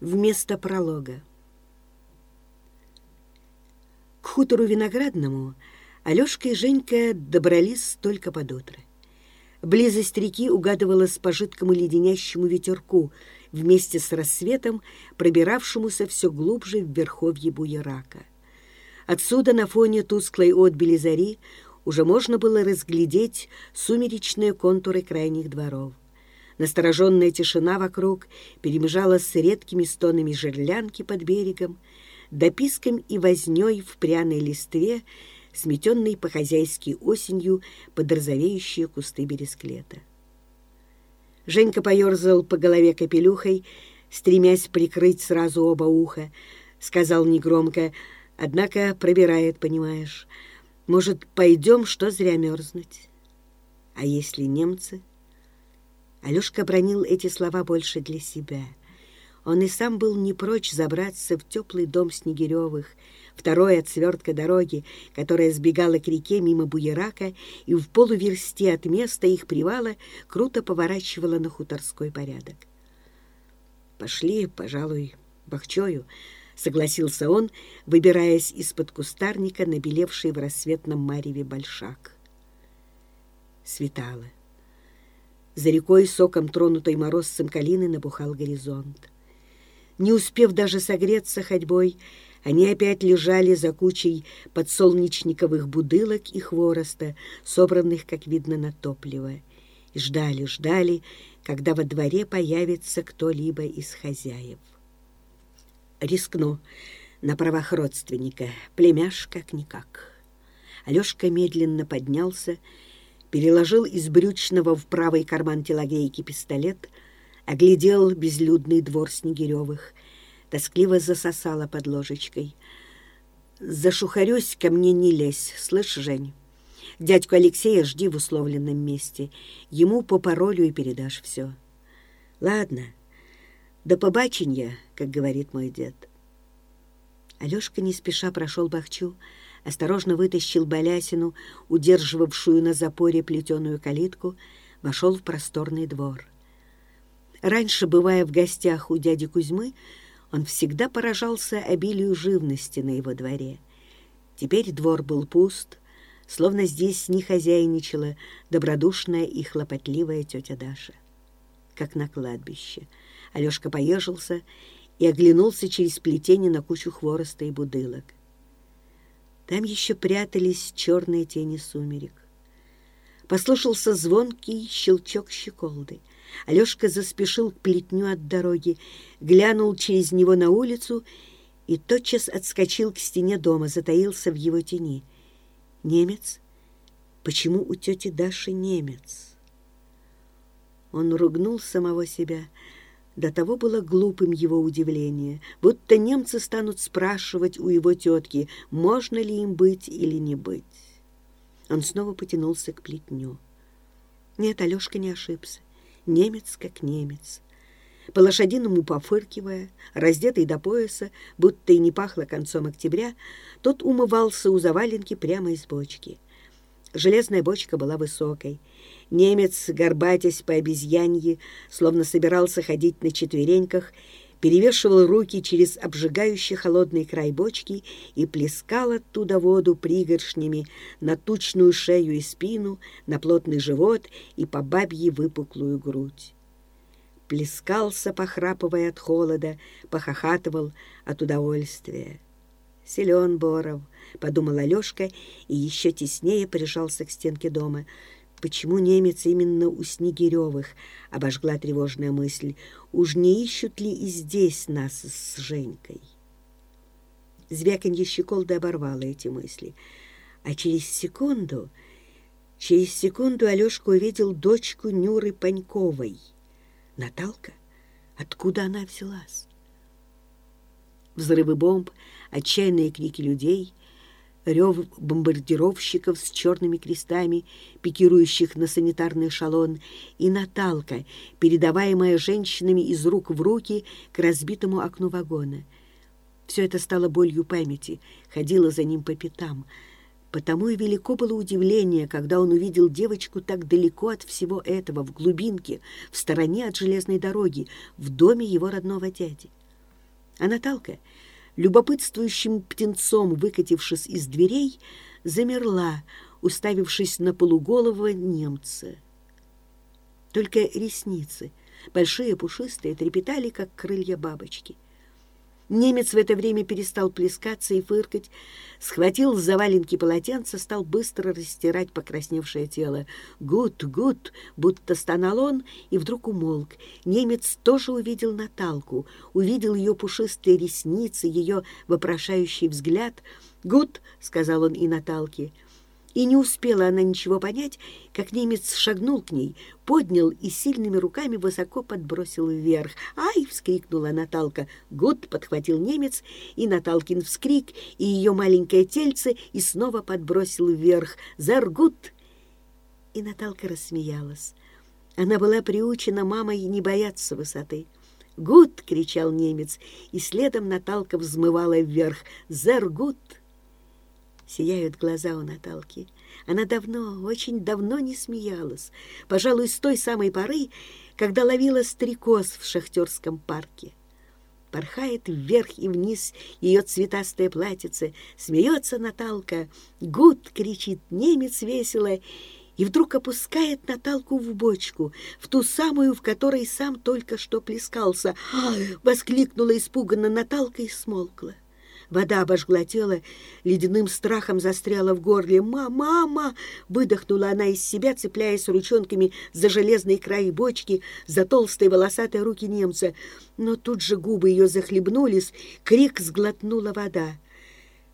Вместо пролога. К хутору виноградному Алешка и Женька добрались только под утро. Близость реки угадывалась по жидкому леденящему ветерку вместе с рассветом, пробиравшемуся все глубже в верховье Буерака. Отсюда на фоне тусклой отбели зари уже можно было разглядеть сумеречные контуры крайних дворов. Настороженная тишина вокруг перемежалась с редкими стонами жерлянки под берегом, дописком и вознёй в пряной листве, сметенной по-хозяйски осенью под розовеющие кусты бересклета. Женька поерзал по голове капелюхой, стремясь прикрыть сразу оба уха, сказал негромко, однако пробирает, понимаешь. Может, пойдем, что зря мерзнуть? А если немцы? Алешка бронил эти слова больше для себя. Он и сам был не прочь забраться в теплый дом Снегиревых, второй от свертка дороги, которая сбегала к реке мимо Буерака и в полуверсте от места их привала круто поворачивала на хуторской порядок. «Пошли, пожалуй, бахчою», — согласился он, выбираясь из-под кустарника, набелевший в рассветном мареве большак. Светало. За рекой соком тронутой морозцем калины набухал горизонт. Не успев даже согреться ходьбой, они опять лежали за кучей подсолнечниковых будылок и хвороста, собранных, как видно, на топливо, и ждали, ждали, когда во дворе появится кто-либо из хозяев. Рискну на правах родственника, племяш как-никак. Алешка медленно поднялся переложил из брючного в правый карман телогрейки пистолет, оглядел безлюдный двор Снегиревых, тоскливо засосала под ложечкой. «Зашухарюсь, ко мне не лезь, слышь, Жень? Дядьку Алексея жди в условленном месте, ему по паролю и передашь все. Ладно, до побаченья, как говорит мой дед». Алешка не спеша прошел Бахчу, осторожно вытащил балясину, удерживавшую на запоре плетеную калитку, вошел в просторный двор. Раньше, бывая в гостях у дяди Кузьмы, он всегда поражался обилию живности на его дворе. Теперь двор был пуст, словно здесь не хозяйничала добродушная и хлопотливая тетя Даша. Как на кладбище. Алешка поежился и оглянулся через плетение на кучу хвороста и будылок. Там еще прятались черные тени сумерек. Послушался звонкий щелчок щеколды. Алешка заспешил к плетню от дороги, глянул через него на улицу и тотчас отскочил к стене дома, затаился в его тени. «Немец? Почему у тети Даши немец?» Он ругнул самого себя — до того было глупым его удивление, будто немцы станут спрашивать у его тетки, можно ли им быть или не быть. Он снова потянулся к плетню. Нет, Алешка не ошибся. Немец как немец. По-лошадиному пофыркивая, раздетый до пояса, будто и не пахло концом октября, тот умывался у заваленки прямо из бочки. Железная бочка была высокой, Немец, горбатясь по обезьянье, словно собирался ходить на четвереньках, перевешивал руки через обжигающий холодный край бочки и плескал оттуда воду пригоршнями на тучную шею и спину, на плотный живот и по бабье выпуклую грудь. Плескался, похрапывая от холода, похохатывал от удовольствия. «Силен Боров», — подумал Алешка и еще теснее прижался к стенке дома — Почему немец именно у Снегиревых? Обожгла тревожная мысль. Уж не ищут ли и здесь нас с Женькой? Звяканье щеколды оборвало эти мысли. А через секунду, через секунду Алешка увидел дочку Нюры Паньковой. Наталка? Откуда она взялась? Взрывы бомб, отчаянные крики людей, рев бомбардировщиков с черными крестами, пикирующих на санитарный эшелон, и Наталка, передаваемая женщинами из рук в руки к разбитому окну вагона. Все это стало болью памяти, ходило за ним по пятам. Потому и велико было удивление, когда он увидел девочку так далеко от всего этого, в глубинке, в стороне от железной дороги, в доме его родного дяди. А Наталка, любопытствующим птенцом выкатившись из дверей, замерла, уставившись на полуголого немца. Только ресницы, большие пушистые, трепетали, как крылья бабочки — Немец в это время перестал плескаться и фыркать, схватил с заваленки полотенце, стал быстро растирать покрасневшее тело. «Gut, gut!» — будто стонал он, и вдруг умолк. Немец тоже увидел Наталку, увидел ее пушистые ресницы, ее вопрошающий взгляд. «Gut!» — сказал он и Наталке — и не успела она ничего понять, как немец шагнул к ней, поднял и сильными руками высоко подбросил вверх. «Ай!» — вскрикнула Наталка. «Gut!» — подхватил немец, и Наталкин вскрик, и ее маленькое тельце, и снова подбросил вверх. «Sehr gut!» И Наталка рассмеялась. Она была приучена мамой не бояться высоты. «Гуд!» — кричал немец, и следом Наталка взмывала вверх. «Заргут!» Сияют глаза у Наталки. Она давно, очень давно не смеялась. Пожалуй, с той самой поры, когда ловила стрекоз в шахтерском парке. Порхает вверх и вниз ее цветастое платьице. Смеется Наталка. Гуд кричит немец весело. И вдруг опускает Наталку в бочку, в ту самую, в которой сам только что плескался. воскликнула испуганно Наталка и смолкла. Вода обожгла тело, ледяным страхом застряла в горле. «Мама! Мама!» — выдохнула она из себя, цепляясь ручонками за железный край бочки, за толстые волосатые руки немца. Но тут же губы ее захлебнулись, крик сглотнула вода.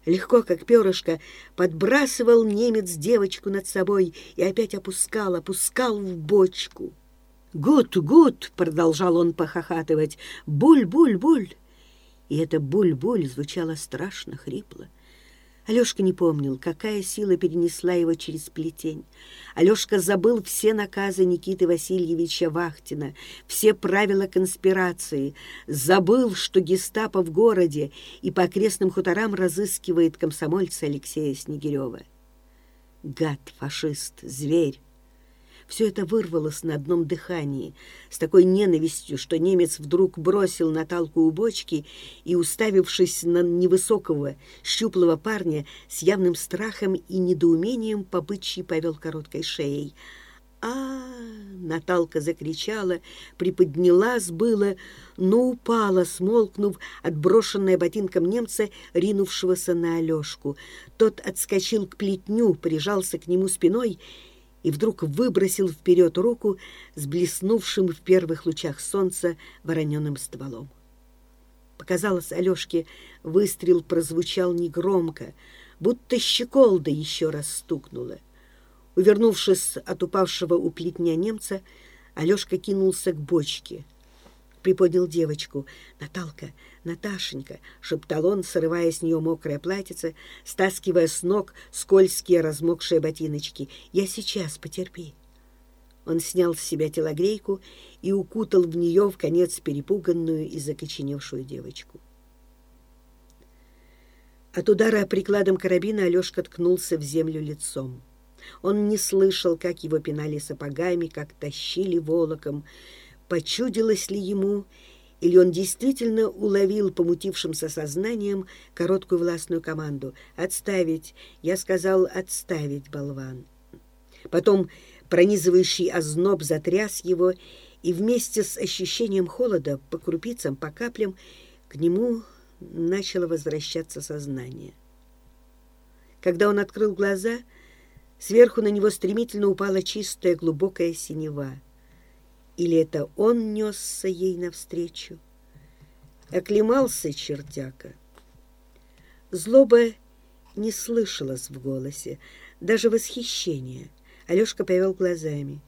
Легко, как перышко, подбрасывал немец девочку над собой и опять опускал, опускал в бочку. «Гуд, гуд!» — продолжал он похохатывать. «Буль, буль, буль!» И это буль-буль звучало страшно хрипло. Алешка не помнил, какая сила перенесла его через плетень. Алешка забыл все наказы Никиты Васильевича Вахтина, все правила конспирации, забыл, что гестапо в городе и по окрестным хуторам разыскивает комсомольца Алексея Снегирева. Гад, фашист, зверь, все это вырвалось на одном дыхании, с такой ненавистью, что немец вдруг бросил Наталку у бочки и, уставившись на невысокого, щуплого парня, с явным страхом и недоумением по бычьи повел короткой шеей. а, Наталка закричала, приподнялась было, но упала, смолкнув, отброшенная ботинком немца, ринувшегося на Алешку. Тот отскочил к плетню, прижался к нему спиной и вдруг выбросил вперед руку с блеснувшим в первых лучах солнца вороненым стволом. Показалось Алешке, выстрел прозвучал негромко, будто щеколда еще раз стукнула. Увернувшись от упавшего у плетня немца, Алешка кинулся к бочке — приподнял девочку. «Наталка, Наташенька!» — шептал он, срывая с нее мокрое платьице, стаскивая с ног скользкие размокшие ботиночки. «Я сейчас, потерпи!» Он снял с себя телогрейку и укутал в нее в конец перепуганную и закоченевшую девочку. От удара прикладом карабина Алешка ткнулся в землю лицом. Он не слышал, как его пинали сапогами, как тащили волоком, почудилось ли ему, или он действительно уловил помутившимся сознанием короткую властную команду «Отставить!» Я сказал «Отставить, болван!» Потом пронизывающий озноб затряс его, и вместе с ощущением холода по крупицам, по каплям к нему начало возвращаться сознание. Когда он открыл глаза, сверху на него стремительно упала чистая глубокая синева — или это он несся ей навстречу? Оклемался чертяка. Злоба не слышалась в голосе, даже восхищения. Алешка повел глазами.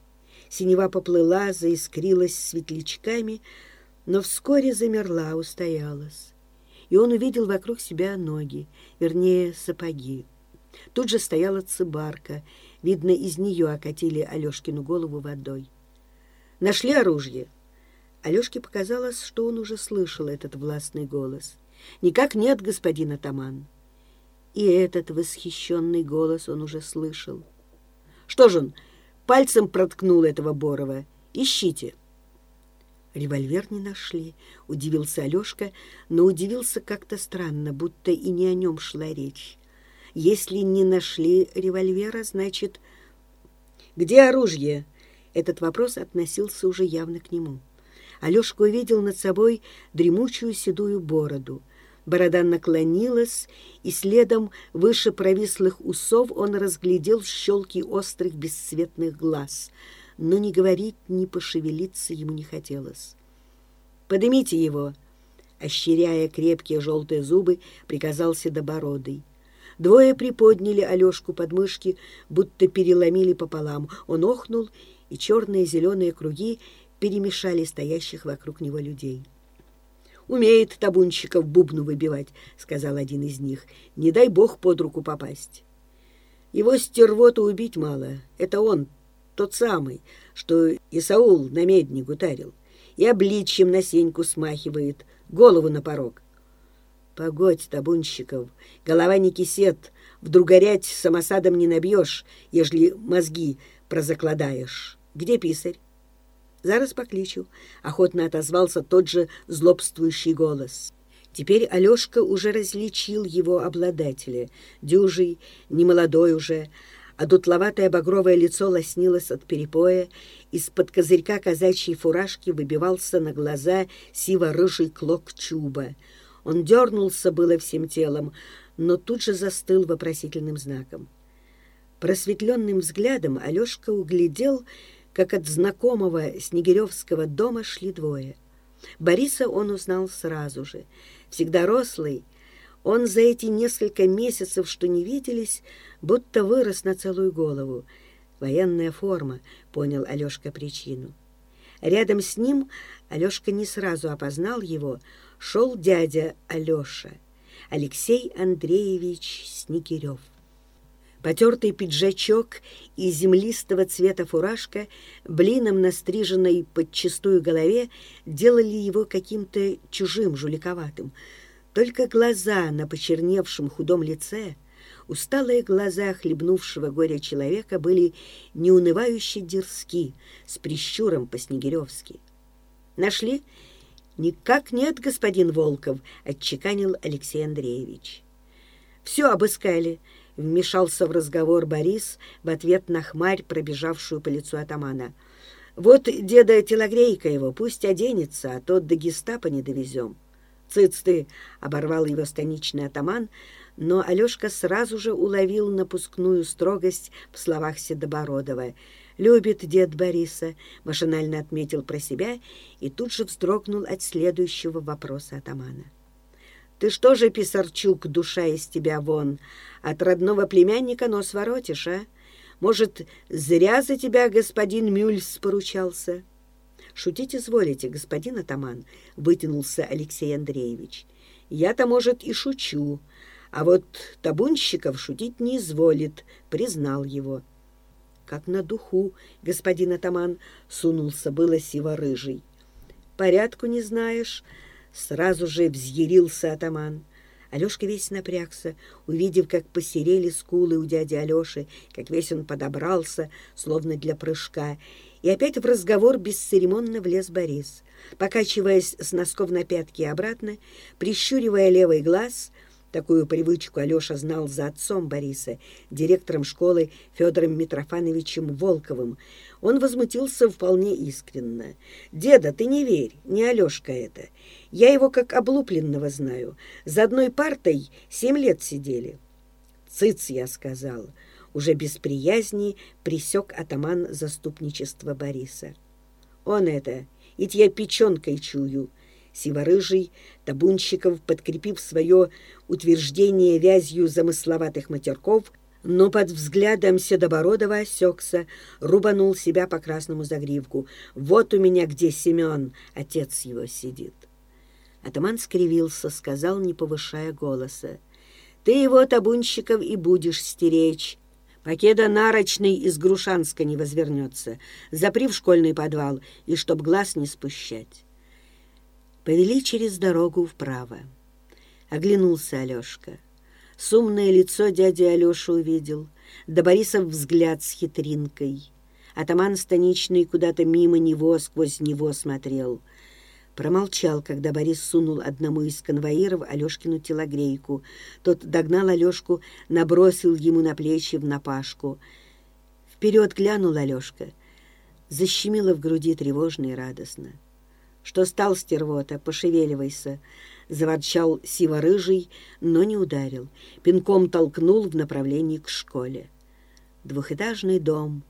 Синева поплыла, заискрилась светлячками, но вскоре замерла, устоялась. И он увидел вокруг себя ноги, вернее, сапоги. Тут же стояла цыбарка. Видно, из нее окатили Алешкину голову водой. Нашли оружие?» Алешке показалось, что он уже слышал этот властный голос. «Никак нет, господин атаман». И этот восхищенный голос он уже слышал. «Что же он, пальцем проткнул этого Борова? Ищите». Револьвер не нашли, удивился Алешка, но удивился как-то странно, будто и не о нем шла речь. Если не нашли револьвера, значит... «Где оружие?» Этот вопрос относился уже явно к нему. Алешка увидел над собой дремучую седую бороду. Борода наклонилась, и следом выше провислых усов он разглядел щелки острых бесцветных глаз — но ни говорить, ни пошевелиться ему не хотелось. «Подымите его!» Ощеряя крепкие желтые зубы, приказал Седобородый. Двое приподняли Алешку под мышки, будто переломили пополам. Он охнул, и черные зеленые круги перемешали стоящих вокруг него людей. «Умеет табунщиков бубну выбивать», — сказал один из них. «Не дай бог под руку попасть». «Его стервоту убить мало. Это он, тот самый, что Исаул на медник утарил, и обличьем на сеньку смахивает, голову на порог. Погодь, табунщиков, голова не кисет, вдруг горять самосадом не набьешь, ежели мозги прозакладаешь. Где писарь? Зараз покличу, — охотно отозвался тот же злобствующий голос. Теперь Алешка уже различил его обладателя, дюжий, немолодой уже, а дутловатое багровое лицо лоснилось от перепоя, из-под козырька казачьей фуражки выбивался на глаза сиво-рыжий клок чуба. Он дернулся было всем телом, но тут же застыл вопросительным знаком. Просветленным взглядом Алешка углядел, как от знакомого Снегиревского дома шли двое. Бориса он узнал сразу же. Всегда рослый, он за эти несколько месяцев, что не виделись, будто вырос на целую голову. Военная форма, понял Алешка причину. Рядом с ним, Алешка не сразу опознал его, шел дядя Алеша, Алексей Андреевич Снегирев. Потертый пиджачок и землистого цвета фуражка, блином настриженной под чистую голове, делали его каким-то чужим, жуликоватым. Только глаза на почерневшем худом лице, усталые глаза хлебнувшего горя человека были неунывающе дерзки, с прищуром по-снегиревски. «Нашли?» «Никак нет, господин Волков», — отчеканил Алексей Андреевич. «Все обыскали», — вмешался в разговор Борис в ответ на хмарь, пробежавшую по лицу атамана. «Вот деда телогрейка его, пусть оденется, а то до гестапо не довезем». «Цыц ты!» — оборвал его станичный атаман, но Алешка сразу же уловил напускную строгость в словах Седобородова. «Любит дед Бориса», — машинально отметил про себя и тут же вздрогнул от следующего вопроса атамана. «Ты что же, Писарчук, душа из тебя вон? От родного племянника нос воротишь, а? Может, зря за тебя господин Мюльс поручался?» «Шутить изволите, господин атаман», — вытянулся Алексей Андреевич. «Я-то, может, и шучу, а вот табунщиков шутить не изволит», — признал его. «Как на духу, господин атаман», — сунулся было сиво-рыжий. «Порядку не знаешь?» — сразу же взъярился атаман. Алешка весь напрягся, увидев, как посерели скулы у дяди Алеши, как весь он подобрался, словно для прыжка, и опять в разговор бесцеремонно влез Борис. Покачиваясь с носков на пятки и обратно, прищуривая левый глаз, такую привычку Алеша знал за отцом Бориса, директором школы Федором Митрофановичем Волковым, он возмутился вполне искренно. «Деда, ты не верь, не Алешка это. Я его как облупленного знаю. За одной партой семь лет сидели». «Цыц», — я сказал, — уже без приязни присек атаман заступничества Бориса. Он это, ведь я печенкой чую. Сиворыжий, Табунщиков, подкрепив свое утверждение вязью замысловатых матерков, но под взглядом Седобородова осекся, рубанул себя по красному загривку. «Вот у меня где Семен, отец его сидит». Атаман скривился, сказал, не повышая голоса. «Ты его, Табунщиков, и будешь стеречь, Покеда нарочный из Грушанска не возвернется. Запри в школьный подвал, и чтоб глаз не спущать. Повели через дорогу вправо. Оглянулся Алешка. Сумное лицо дяди Алеши увидел, да Борисов взгляд с хитринкой. Атаман станичный куда-то мимо него, сквозь него смотрел — Промолчал, когда Борис сунул одному из конвоиров Алешкину телогрейку. Тот догнал Алешку, набросил ему на плечи в напашку. Вперед глянул Алешка. Защемило в груди тревожно и радостно. «Что стал, стервота? Пошевеливайся!» Заворчал сиво-рыжий, но не ударил. Пинком толкнул в направлении к школе. Двухэтажный дом,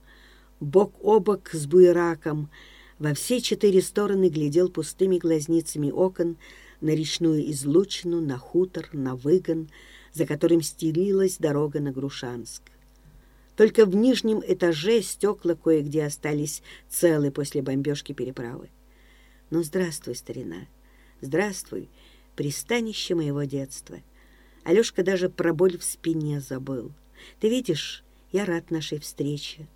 бок о бок с буераком — во все четыре стороны глядел пустыми глазницами окон на речную излучину, на хутор, на выгон, за которым стелилась дорога на Грушанск. Только в нижнем этаже стекла кое-где остались целы после бомбежки переправы. Ну, здравствуй, старина, здравствуй, пристанище моего детства. Алешка даже про боль в спине забыл. Ты видишь, я рад нашей встрече,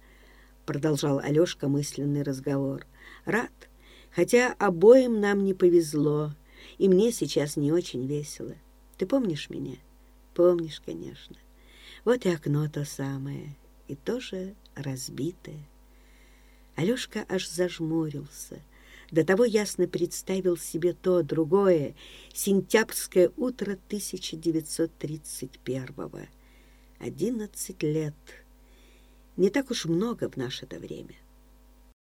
продолжал Алешка мысленный разговор. Рад, хотя обоим нам не повезло, и мне сейчас не очень весело. Ты помнишь меня? Помнишь, конечно. Вот и окно то самое, и тоже разбитое. Алешка аж зажмурился. До того ясно представил себе то другое, сентябрьское утро 1931-го. Одиннадцать лет. Не так уж много в наше-то время.